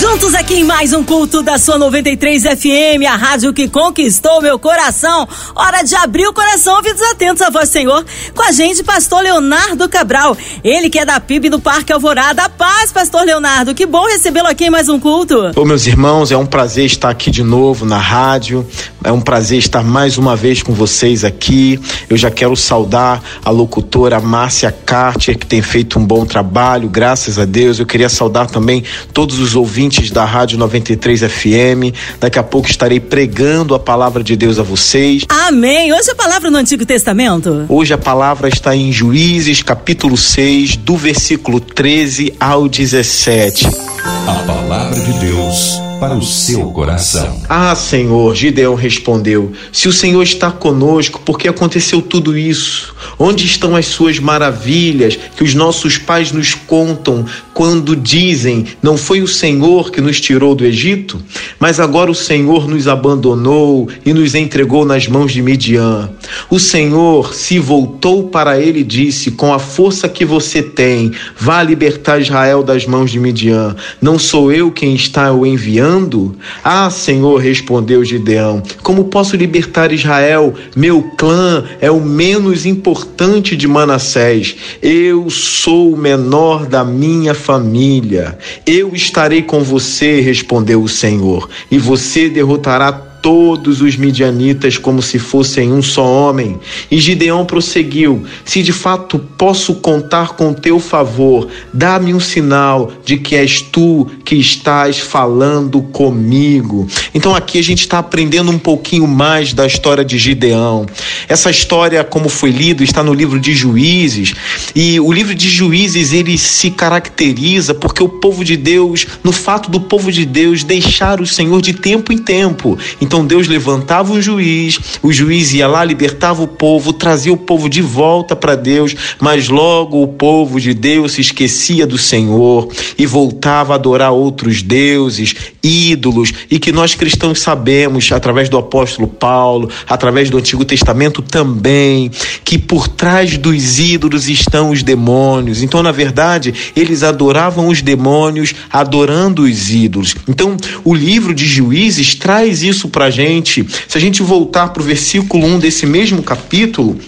Juntos aqui em mais um culto da sua 93 FM, a rádio que conquistou meu coração. Hora de abrir o coração, ouvidos atentos a voz Senhor. Com a gente, pastor Leonardo Cabral. Ele que é da PIB do Parque Alvorada. Paz, pastor Leonardo. Que bom recebê-lo aqui em mais um culto. Ô, meus irmãos, é um prazer estar aqui de novo na rádio. É um prazer estar mais uma vez com vocês aqui. Eu já quero saudar a locutora Márcia Cartier, que tem feito um bom trabalho, graças a Deus. Eu queria saudar também todos os ouvintes ouvintes da Rádio 93 FM. Daqui a pouco estarei pregando a palavra de Deus a vocês. Amém. Hoje a palavra no Antigo Testamento? Hoje a palavra está em Juízes, capítulo 6, do versículo 13 ao 17. A palavra de Deus para o seu coração. Ah, Senhor, Gideão respondeu: Se o Senhor está conosco, por que aconteceu tudo isso? Onde estão as suas maravilhas que os nossos pais nos contam quando dizem: Não foi o Senhor que nos tirou do Egito? Mas agora o Senhor nos abandonou e nos entregou nas mãos de Midian. O Senhor se voltou para ele e disse: Com a força que você tem, vá libertar Israel das mãos de Midian. Não sou eu quem está o enviando? Ah, Senhor, respondeu Gideão, como posso libertar Israel? Meu clã é o menos importante de Manassés. Eu sou o menor da minha família. Eu estarei com você, respondeu o Senhor, e você derrotará todos os midianitas como se fossem um só homem. E Gideão prosseguiu: Se de fato posso contar com teu favor, dá-me um sinal de que és tu que estás falando comigo. Então aqui a gente está aprendendo um pouquinho mais da história de Gideão. Essa história, como foi lido, está no livro de Juízes. E o livro de Juízes ele se caracteriza porque o povo de Deus, no fato do povo de Deus deixar o Senhor de tempo em tempo. Então, Deus levantava um juiz, o juiz ia lá, libertava o povo, trazia o povo de volta para Deus, mas logo o povo de Deus se esquecia do Senhor e voltava a adorar outros deuses, ídolos, e que nós cristãos sabemos, através do apóstolo Paulo, através do Antigo Testamento também, que por trás dos ídolos estão os demônios. Então, na verdade, eles adoravam os demônios, adorando os ídolos. Então, o livro de Juízes traz isso para gente, se a gente voltar para o versículo 1 desse mesmo capítulo,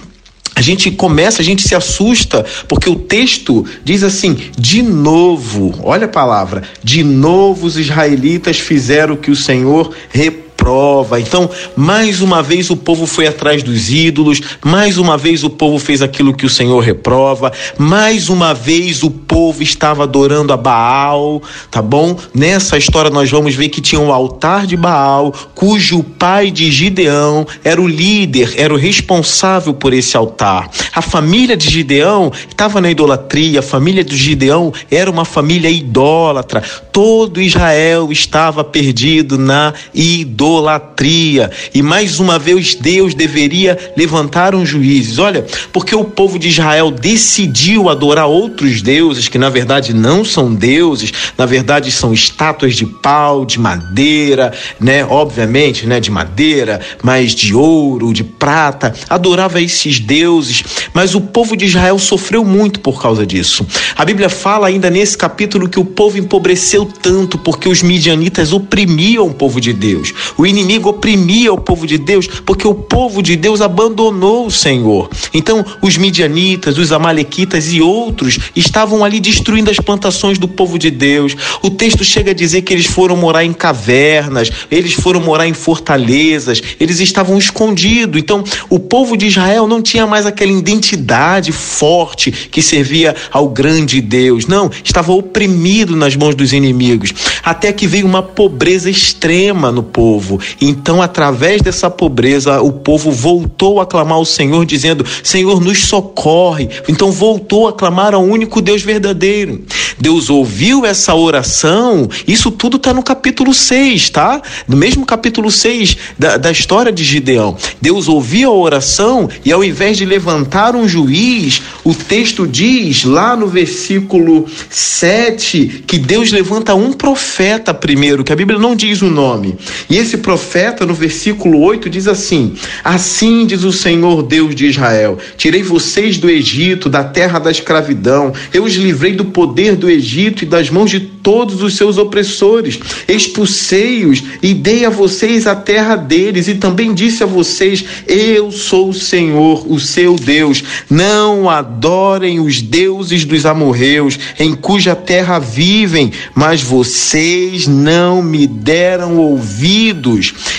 a gente começa, a gente se assusta, porque o texto diz assim: de novo, olha a palavra, de novo os israelitas fizeram o que o Senhor reparou prova. Então, mais uma vez o povo foi atrás dos ídolos, mais uma vez o povo fez aquilo que o Senhor reprova, mais uma vez o povo estava adorando a Baal, tá bom? Nessa história nós vamos ver que tinha um altar de Baal, cujo pai de Gideão era o líder, era o responsável por esse altar. A família de Gideão estava na idolatria, a família de Gideão era uma família idólatra. Todo Israel estava perdido na idolatria idolatria. E mais uma vez Deus deveria levantar uns juízes. Olha, porque o povo de Israel decidiu adorar outros deuses que na verdade não são deuses, na verdade são estátuas de pau, de madeira, né? Obviamente, né, de madeira, mas de ouro, de prata. Adorava esses deuses, mas o povo de Israel sofreu muito por causa disso. A Bíblia fala ainda nesse capítulo que o povo empobreceu tanto porque os midianitas oprimiam o povo de Deus. O inimigo oprimia o povo de Deus porque o povo de Deus abandonou o Senhor. Então, os midianitas, os amalequitas e outros estavam ali destruindo as plantações do povo de Deus. O texto chega a dizer que eles foram morar em cavernas, eles foram morar em fortalezas, eles estavam escondidos. Então, o povo de Israel não tinha mais aquela identidade forte que servia ao grande Deus. Não, estava oprimido nas mãos dos inimigos. Até que veio uma pobreza extrema no povo povo. Então, através dessa pobreza, o povo voltou a clamar ao Senhor, dizendo: Senhor, nos socorre. Então, voltou a clamar ao único Deus verdadeiro. Deus ouviu essa oração, isso tudo está no capítulo 6, tá? No mesmo capítulo 6 da, da história de Gideão. Deus ouviu a oração e, ao invés de levantar um juiz, o texto diz lá no versículo 7 que Deus levanta um profeta primeiro, que a Bíblia não diz o nome. E esse profeta, no versículo 8, diz assim: Assim diz o Senhor Deus de Israel: Tirei vocês do Egito, da terra da escravidão, eu os livrei do poder do Egito e das mãos de todos os seus opressores, expulsei-os e dei a vocês a terra deles, e também disse a vocês: Eu sou o Senhor, o seu Deus. Não adorem os deuses dos amorreus, em cuja terra vivem, mas vocês não me deram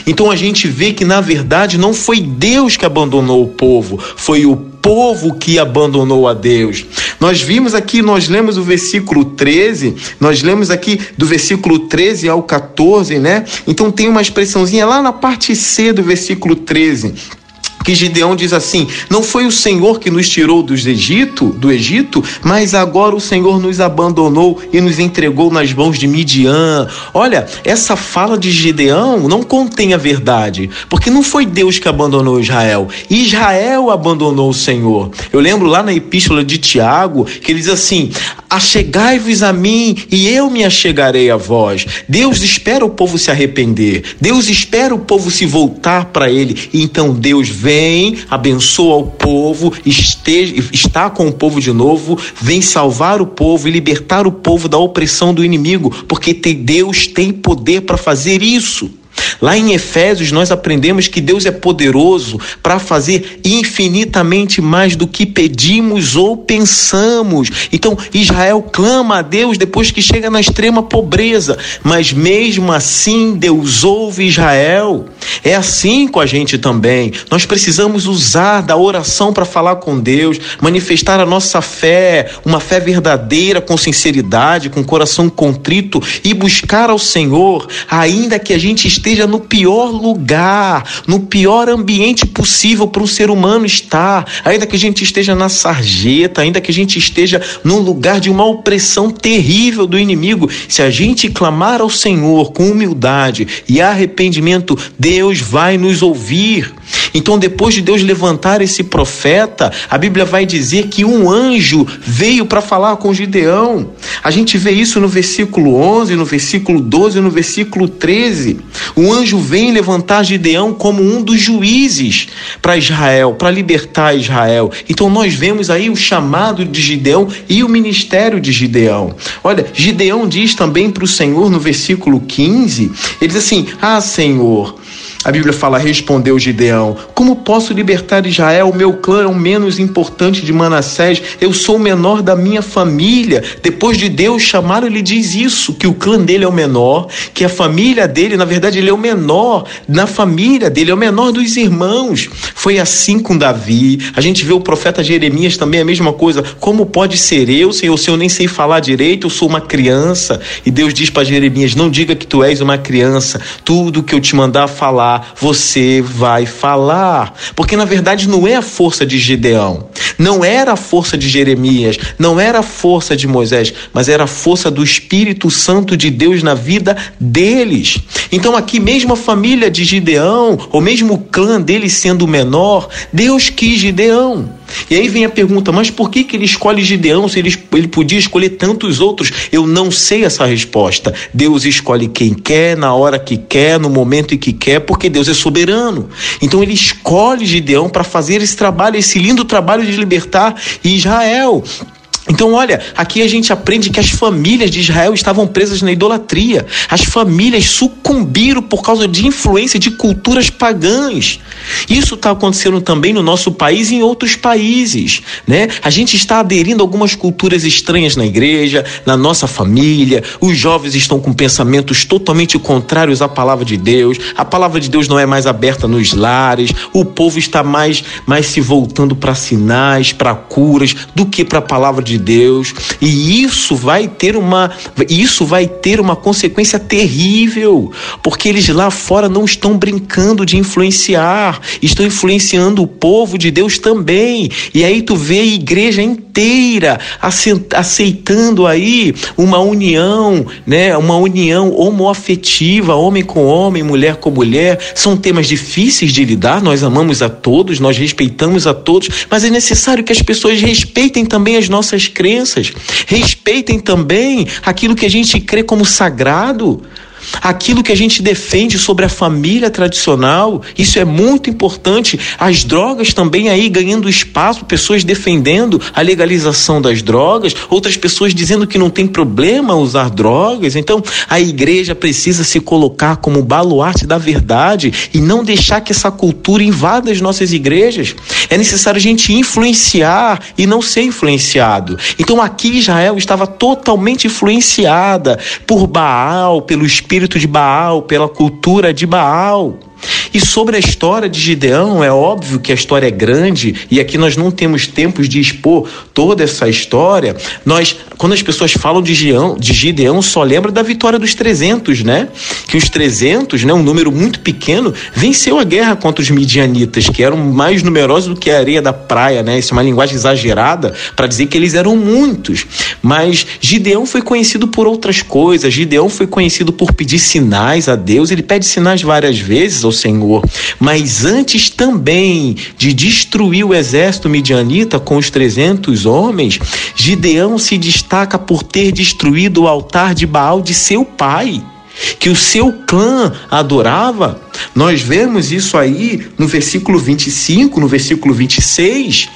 Então a gente vê que na verdade não foi Deus que abandonou o povo, foi o povo que abandonou a Deus. Nós vimos aqui, nós lemos o versículo 13, nós lemos aqui do versículo 13 ao 14, né? Então tem uma expressãozinha lá na parte C do versículo 13 que Gideão diz assim: Não foi o Senhor que nos tirou dos Egito, do Egito, mas agora o Senhor nos abandonou e nos entregou nas mãos de Midian. Olha, essa fala de Gideão não contém a verdade, porque não foi Deus que abandonou Israel. Israel abandonou o Senhor. Eu lembro lá na epístola de Tiago que ele diz assim: Achegai-vos a mim e eu me achegarei a vós. Deus espera o povo se arrepender. Deus espera o povo se voltar para ele. E então Deus vem vem, abençoa o povo, esteja, está com o povo de novo, vem salvar o povo e libertar o povo da opressão do inimigo, porque Deus tem poder para fazer isso. Lá em Efésios, nós aprendemos que Deus é poderoso para fazer infinitamente mais do que pedimos ou pensamos. Então, Israel clama a Deus depois que chega na extrema pobreza, mas mesmo assim, Deus ouve Israel. É assim com a gente também. Nós precisamos usar da oração para falar com Deus, manifestar a nossa fé, uma fé verdadeira, com sinceridade, com coração contrito e buscar ao Senhor, ainda que a gente esteja esteja no pior lugar, no pior ambiente possível para um ser humano estar, ainda que a gente esteja na sarjeta, ainda que a gente esteja num lugar de uma opressão terrível do inimigo, se a gente clamar ao Senhor com humildade e arrependimento, Deus vai nos ouvir. Então, depois de Deus levantar esse profeta, a Bíblia vai dizer que um anjo veio para falar com Gideão. A gente vê isso no versículo 11, no versículo 12, no versículo 13. Um anjo vem levantar Gideão como um dos juízes para Israel, para libertar Israel. Então, nós vemos aí o chamado de Gideão e o ministério de Gideão. Olha, Gideão diz também para o Senhor no versículo 15: ele diz assim: Ah, Senhor. A Bíblia fala: respondeu Gideão: Como posso libertar Israel? O meu clã é o menos importante de Manassés. Eu sou o menor da minha família. Depois de Deus chamar, ele diz isso: que o clã dele é o menor, que a família dele, na verdade, ele é o menor na família dele, é o menor dos irmãos. Foi assim com Davi. A gente vê o profeta Jeremias também a mesma coisa. Como pode ser eu, Senhor, se eu nem sei falar direito, eu sou uma criança? E Deus diz para Jeremias: Não diga que tu és uma criança. Tudo que eu te mandar falar você vai falar. Porque na verdade não é a força de Gideão, não era a força de Jeremias, não era a força de Moisés, mas era a força do Espírito Santo de Deus na vida deles. Então aqui mesmo a família de Gideão, ou mesmo o clã dele sendo menor, Deus quis Gideão. E aí vem a pergunta: mas por que, que ele escolhe Gideão se ele, ele podia escolher tantos outros? Eu não sei essa resposta. Deus escolhe quem quer, na hora que quer, no momento em que quer, porque Deus é soberano. Então ele escolhe Gideão para fazer esse trabalho, esse lindo trabalho de libertar Israel. Então, olha, aqui a gente aprende que as famílias de Israel estavam presas na idolatria. As famílias sucumbiram por causa de influência de culturas pagãs. Isso está acontecendo também no nosso país e em outros países, né? A gente está aderindo a algumas culturas estranhas na igreja, na nossa família. Os jovens estão com pensamentos totalmente contrários à palavra de Deus. A palavra de Deus não é mais aberta nos lares. O povo está mais, mais se voltando para sinais, para curas, do que para a palavra de de Deus, e isso vai ter uma isso vai ter uma consequência terrível, porque eles lá fora não estão brincando de influenciar, estão influenciando o povo de Deus também. E aí tu vê a igreja inteira aceitando aí uma união, né, uma união homoafetiva, homem com homem, mulher com mulher. São temas difíceis de lidar, nós amamos a todos, nós respeitamos a todos, mas é necessário que as pessoas respeitem também as nossas crenças, respeitem também aquilo que a gente crê como sagrado. Aquilo que a gente defende sobre a família tradicional. Isso é muito importante. As drogas também aí ganhando espaço, pessoas defendendo a legalização das drogas, outras pessoas dizendo que não tem problema usar drogas. Então, a igreja precisa se colocar como baluarte da verdade e não deixar que essa cultura invada as nossas igrejas. É necessário a gente influenciar e não ser influenciado. Então, aqui Israel estava totalmente influenciada por Baal, pelo espírito de Baal, pela cultura de Baal. E sobre a história de Gideão, é óbvio que a história é grande e aqui nós não temos tempos de expor toda essa história. Nós, quando as pessoas falam de Gideão, de Gideão só lembra da vitória dos 300, né? Que os 300, né, um número muito pequeno, venceu a guerra contra os midianitas, que eram mais numerosos do que a areia da praia, né? Isso é uma linguagem exagerada para dizer que eles eram muitos. Mas Gideão foi conhecido por outras coisas. Gideão foi conhecido por pedir sinais a Deus. Ele pede sinais várias vezes ao Senhor. Mas antes também de destruir o exército midianita com os 300 homens, Gideão se destaca por ter destruído o altar de Baal de seu pai que o seu clã adorava. Nós vemos isso aí no versículo 25, no versículo 26.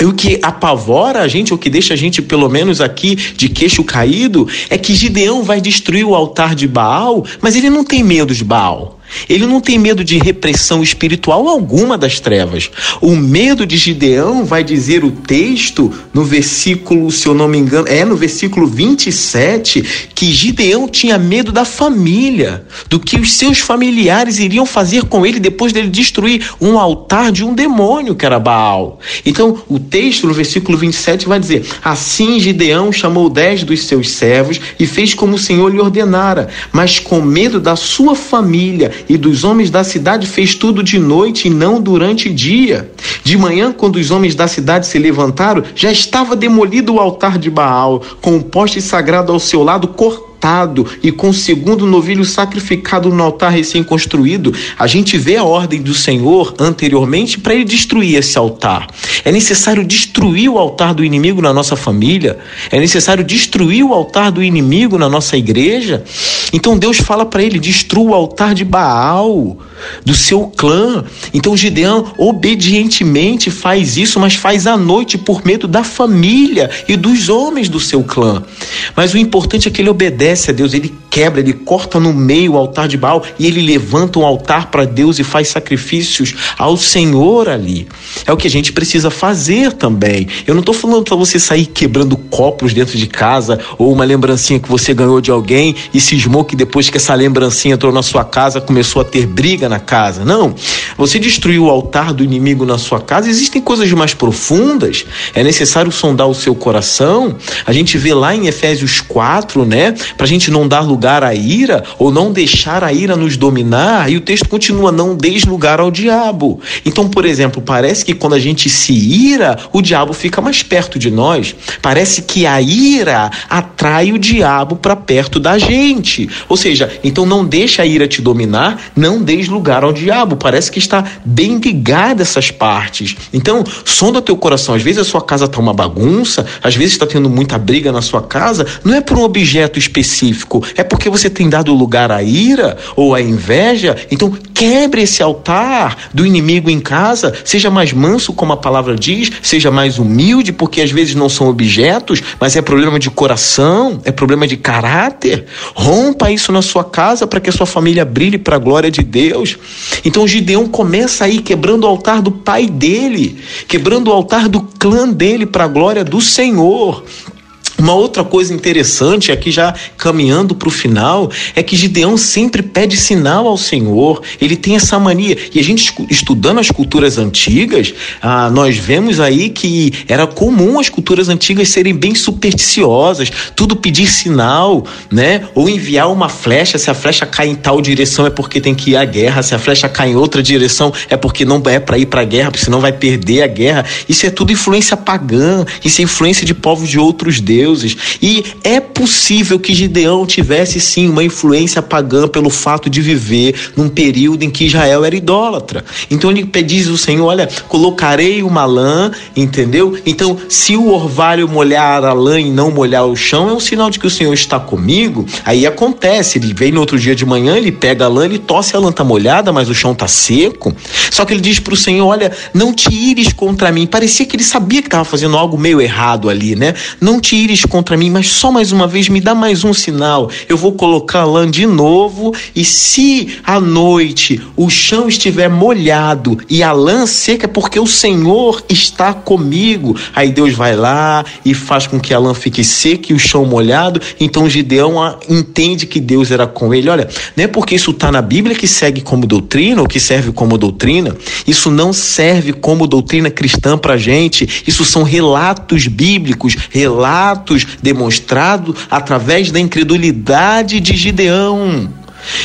E o que apavora a gente, o que deixa a gente, pelo menos aqui, de queixo caído, é que Gideão vai destruir o altar de Baal, mas ele não tem medo de Baal. Ele não tem medo de repressão espiritual alguma das trevas. O medo de Gideão vai dizer o texto no versículo, se eu não me engano, é no versículo 27, que Gideão tinha medo da família, do que os seus familiares iriam fazer com ele depois dele destruir um altar de um demônio que era Baal. Então, o texto no versículo 27 vai dizer: Assim Gideão chamou dez dos seus servos e fez como o Senhor lhe ordenara, mas com medo da sua família e dos homens da cidade fez tudo de noite e não durante dia. De manhã, quando os homens da cidade se levantaram, já estava demolido o altar de Baal, com o poste sagrado ao seu lado cortado matado e com o segundo novilho sacrificado no altar recém-construído, a gente vê a ordem do Senhor anteriormente para ele destruir esse altar. É necessário destruir o altar do inimigo na nossa família, é necessário destruir o altar do inimigo na nossa igreja. Então Deus fala para ele: destrua o altar de Baal, do seu clã. Então Gideão obedientemente faz isso, mas faz à noite por medo da família e dos homens do seu clã. Mas o importante é que ele obedece a Deus, ele quebra, ele corta no meio o altar de Baal e ele levanta um altar para Deus e faz sacrifícios ao Senhor ali. É o que a gente precisa fazer também. Eu não estou falando para você sair quebrando copos dentro de casa ou uma lembrancinha que você ganhou de alguém e cismou que depois que essa lembrancinha entrou na sua casa começou a ter briga na casa. Não. Você destruiu o altar do inimigo na sua casa. Existem coisas mais profundas. É necessário sondar o seu coração. A gente vê lá em Efésios 4, né? para a gente não dar lugar à ira ou não deixar a ira nos dominar, e o texto continua: não deis lugar ao diabo. Então, por exemplo, parece que quando a gente se ira, o diabo fica mais perto de nós. Parece que a ira atrai o diabo para perto da gente. Ou seja, então não deixa a ira te dominar, não deis lugar ao diabo. Parece que está bem ligada essas partes. Então, sonda teu coração. Às vezes a sua casa está uma bagunça, às vezes está tendo muita briga na sua casa, não é por um objeto específico é porque você tem dado lugar à ira ou à inveja, então quebre esse altar do inimigo em casa, seja mais manso, como a palavra diz, seja mais humilde, porque às vezes não são objetos, mas é problema de coração, é problema de caráter. Rompa isso na sua casa para que a sua família brilhe para a glória de Deus. Então Gideão começa aí quebrando o altar do pai dele, quebrando o altar do clã dele para a glória do Senhor. Uma outra coisa interessante, aqui já caminhando para o final, é que Gideão sempre pede sinal ao Senhor. Ele tem essa mania. E a gente estudando as culturas antigas, ah, nós vemos aí que era comum as culturas antigas serem bem supersticiosas, tudo pedir sinal, né? Ou enviar uma flecha. Se a flecha cai em tal direção é porque tem que ir à guerra. Se a flecha cai em outra direção é porque não é para ir para a guerra, porque senão vai perder a guerra. Isso é tudo influência pagã. Isso é influência de povos de outros deuses. Deuses. E é possível que Gideão tivesse sim uma influência pagã pelo fato de viver num período em que Israel era idólatra. Então ele diz o Senhor: Olha, colocarei uma lã, entendeu? Então, se o orvalho molhar a lã e não molhar o chão, é um sinal de que o Senhor está comigo. Aí acontece, ele vem no outro dia de manhã, ele pega a lã, ele tosse, a lã está molhada, mas o chão está seco. Só que ele diz para o Senhor: Olha, não te ires contra mim. Parecia que ele sabia que estava fazendo algo meio errado ali, né? Não te ires contra mim, mas só mais uma vez me dá mais um sinal. Eu vou colocar a lã de novo e se à noite o chão estiver molhado e a lã seca, é porque o Senhor está comigo. Aí Deus vai lá e faz com que a lã fique seca e o chão molhado. Então Gideão entende que Deus era com ele. Olha, não é porque isso está na Bíblia que segue como doutrina ou que serve como doutrina. Isso não serve como doutrina cristã para gente. Isso são relatos bíblicos, relatos demonstrados através da incredulidade de Gideão.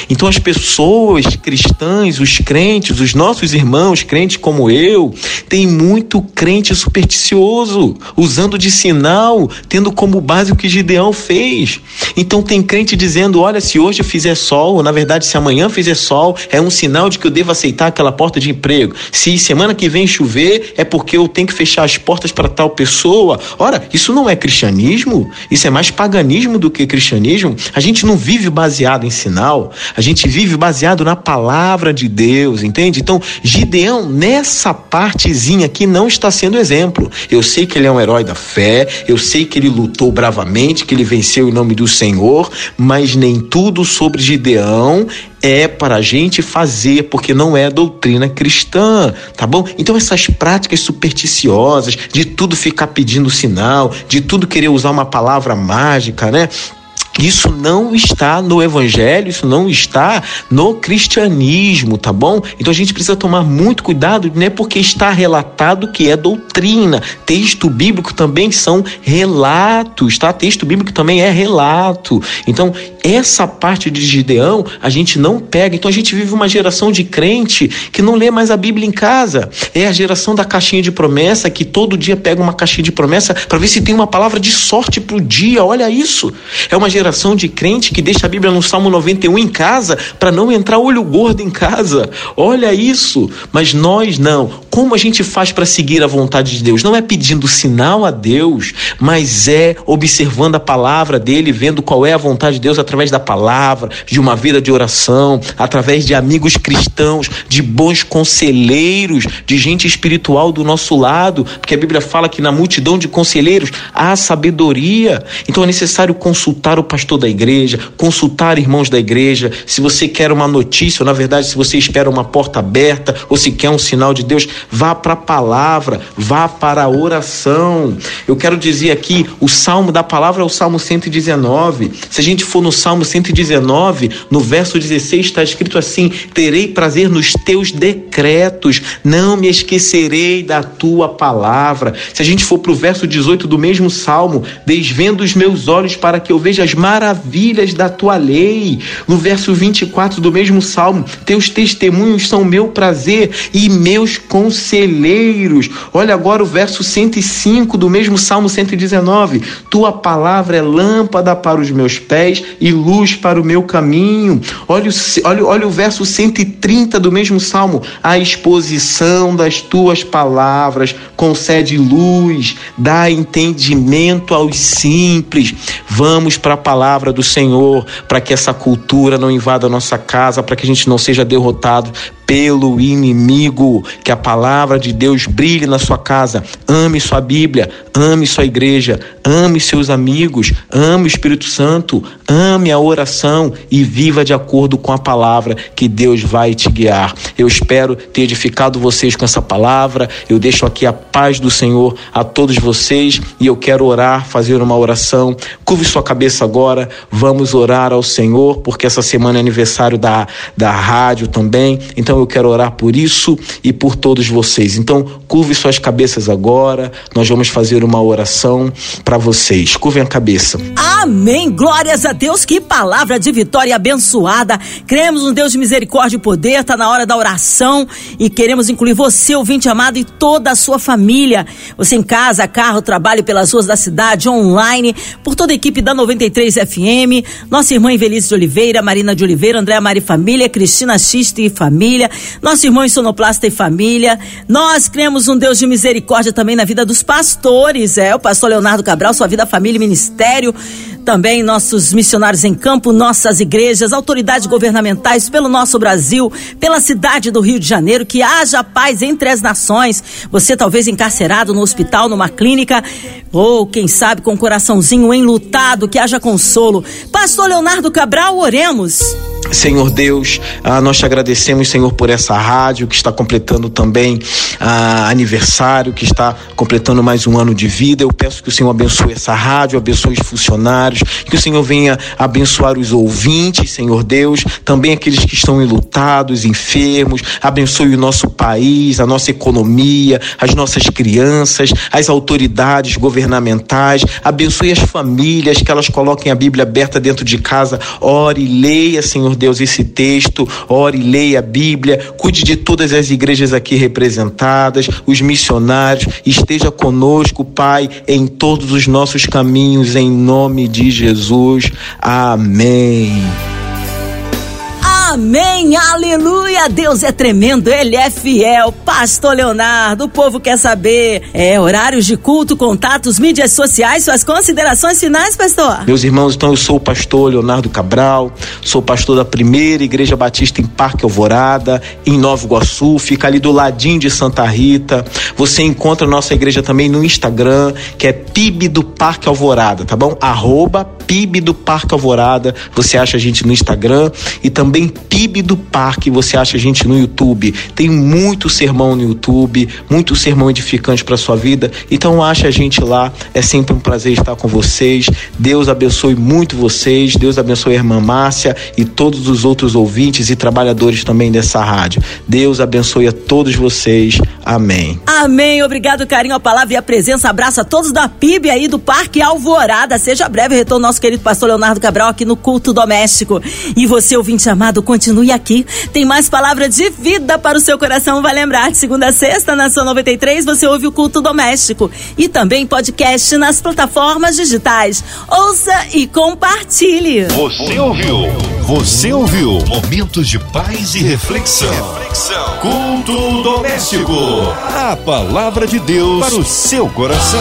Então as pessoas cristãs, os crentes, os nossos irmãos crentes como eu, tem muito crente supersticioso, usando de sinal, tendo como base o que Gideão fez. Então tem crente dizendo: olha, se hoje fizer sol, ou na verdade se amanhã fizer sol, é um sinal de que eu devo aceitar aquela porta de emprego. Se semana que vem chover, é porque eu tenho que fechar as portas para tal pessoa. Ora, isso não é cristianismo, isso é mais paganismo do que cristianismo. A gente não vive baseado em sinal. A gente vive baseado na palavra de Deus, entende? Então, Gideão, nessa partezinha aqui, não está sendo exemplo. Eu sei que ele é um herói da fé, eu sei que ele lutou bravamente, que ele venceu em nome do Senhor, mas nem tudo sobre Gideão é para a gente fazer, porque não é doutrina cristã, tá bom? Então essas práticas supersticiosas, de tudo ficar pedindo sinal, de tudo querer usar uma palavra mágica, né? Isso não está no evangelho, isso não está no cristianismo, tá bom? Então a gente precisa tomar muito cuidado, não é porque está relatado que é doutrina. Texto bíblico também são relatos, tá? Texto bíblico também é relato. Então, essa parte de Gideão a gente não pega. Então a gente vive uma geração de crente que não lê mais a Bíblia em casa. É a geração da caixinha de promessa que todo dia pega uma caixinha de promessa para ver se tem uma palavra de sorte pro dia. Olha isso. É uma geração geração de crente que deixa a Bíblia no Salmo 91 em casa para não entrar olho gordo em casa. Olha isso. Mas nós não. Como a gente faz para seguir a vontade de Deus? Não é pedindo sinal a Deus, mas é observando a palavra dele, vendo qual é a vontade de Deus através da palavra, de uma vida de oração, através de amigos cristãos, de bons conselheiros, de gente espiritual do nosso lado, porque a Bíblia fala que na multidão de conselheiros há sabedoria. Então é necessário consultar o pastor da igreja, consultar irmãos da igreja. Se você quer uma notícia, ou na verdade, se você espera uma porta aberta, ou se quer um sinal de Deus, vá para a palavra, vá para a oração. Eu quero dizer aqui, o salmo da palavra é o salmo 119. Se a gente for no salmo 119, no verso 16 está escrito assim: Terei prazer nos teus decretos, não me esquecerei da tua palavra. Se a gente for para o verso 18 do mesmo salmo, desvendo os meus olhos para que eu veja as maravilhas da tua lei. No verso 24 do mesmo salmo, teus testemunhos são meu prazer e meus conselheiros. Olha agora o verso 105 do mesmo salmo 119. Tua palavra é lâmpada para os meus pés e luz para o meu caminho. Olha, olha, olha o verso 130 do mesmo salmo. A exposição das tuas palavras concede luz, dá entendimento aos simples. Vamos para a palavra do Senhor, para que essa cultura não invada a nossa casa, para que a gente não seja derrotado pelo inimigo. Que a palavra de Deus brilhe na sua casa. Ame sua Bíblia, ame sua igreja, ame seus amigos, ame o Espírito Santo, ame a oração e viva de acordo com a palavra que Deus vai te guiar. Eu espero ter edificado vocês com essa palavra. Eu deixo aqui a paz do Senhor a todos vocês e eu quero orar, fazer uma oração. Curve sua cabeça agora. Vamos orar ao Senhor, porque essa semana é aniversário da, da rádio também. Então Então eu quero orar por isso e por todos vocês. Então, curve suas cabeças agora. Nós vamos fazer uma oração para vocês. Curvem a cabeça. Amém. Glórias a Deus. Que palavra de vitória abençoada. Cremos no Deus de misericórdia e poder. Está na hora da oração e queremos incluir você, ouvinte amado, e toda a sua família. Você em casa, carro, trabalho pelas ruas da cidade, online, por toda a equipe da 93 FM. Nossa irmã Invelise de Oliveira, Marina de Oliveira, Andréa Mari Família, Cristina Xiste e Família. Nosso irmão Sonoplasta e Família. Nós cremos um Deus de misericórdia também na vida dos pastores. É, o pastor Leonardo Cabral, sua vida, família e ministério também nossos missionários em campo, nossas igrejas, autoridades governamentais pelo nosso Brasil, pela cidade do Rio de Janeiro, que haja paz entre as nações. Você talvez encarcerado no hospital, numa clínica, ou quem sabe com o coraçãozinho enlutado, que haja consolo. Pastor Leonardo Cabral, oremos. Senhor Deus, ah, nós te agradecemos, Senhor, por essa rádio que está completando também ah, aniversário, que está completando mais um ano de vida. Eu peço que o Senhor abençoe essa rádio, abençoe os funcionários, que o Senhor venha abençoar os ouvintes, Senhor Deus, também aqueles que estão enlutados, enfermos. Abençoe o nosso país, a nossa economia, as nossas crianças, as autoridades governamentais. Abençoe as famílias, que elas coloquem a Bíblia aberta dentro de casa. Ore, leia, Senhor Deus, esse texto, ore, leia a Bíblia, cuide de todas as igrejas aqui representadas, os missionários, esteja conosco, Pai, em todos os nossos caminhos, em nome de Jesus. Amém. Amém, aleluia. Deus é tremendo, Ele é fiel. Pastor Leonardo, o povo quer saber. É, horários de culto, contatos, mídias sociais, suas considerações finais, pastor? Meus irmãos, então eu sou o pastor Leonardo Cabral, sou pastor da primeira Igreja Batista em Parque Alvorada, em Nova Iguaçu, fica ali do ladinho de Santa Rita. Você encontra a nossa igreja também no Instagram, que é PIB do Parque Alvorada, tá bom? Arroba PIB do Parque Alvorada, você acha a gente no Instagram e também PIB do Parque, você acha a gente no YouTube. Tem muito sermão no YouTube, muito sermão edificante para sua vida. Então acha a gente lá, é sempre um prazer estar com vocês. Deus abençoe muito vocês, Deus abençoe a irmã Márcia e todos os outros ouvintes e trabalhadores também dessa rádio. Deus abençoe a todos vocês. Amém. Amém. Obrigado, carinho, a palavra e a presença. Abraço a todos da PIB aí do Parque Alvorada. Seja breve retorno nosso querido pastor Leonardo Cabral aqui no culto doméstico. E você, ouvinte amado, continue aqui. Tem mais palavra de vida para o seu coração. Vai lembrar, de segunda a sexta, na sua 93, você ouve o culto doméstico. E também podcast nas plataformas digitais. Ouça e compartilhe. Você ouviu? Você ouviu? Momentos de paz e reflexão. reflexão. Culto doméstico. A palavra de Deus para o seu coração.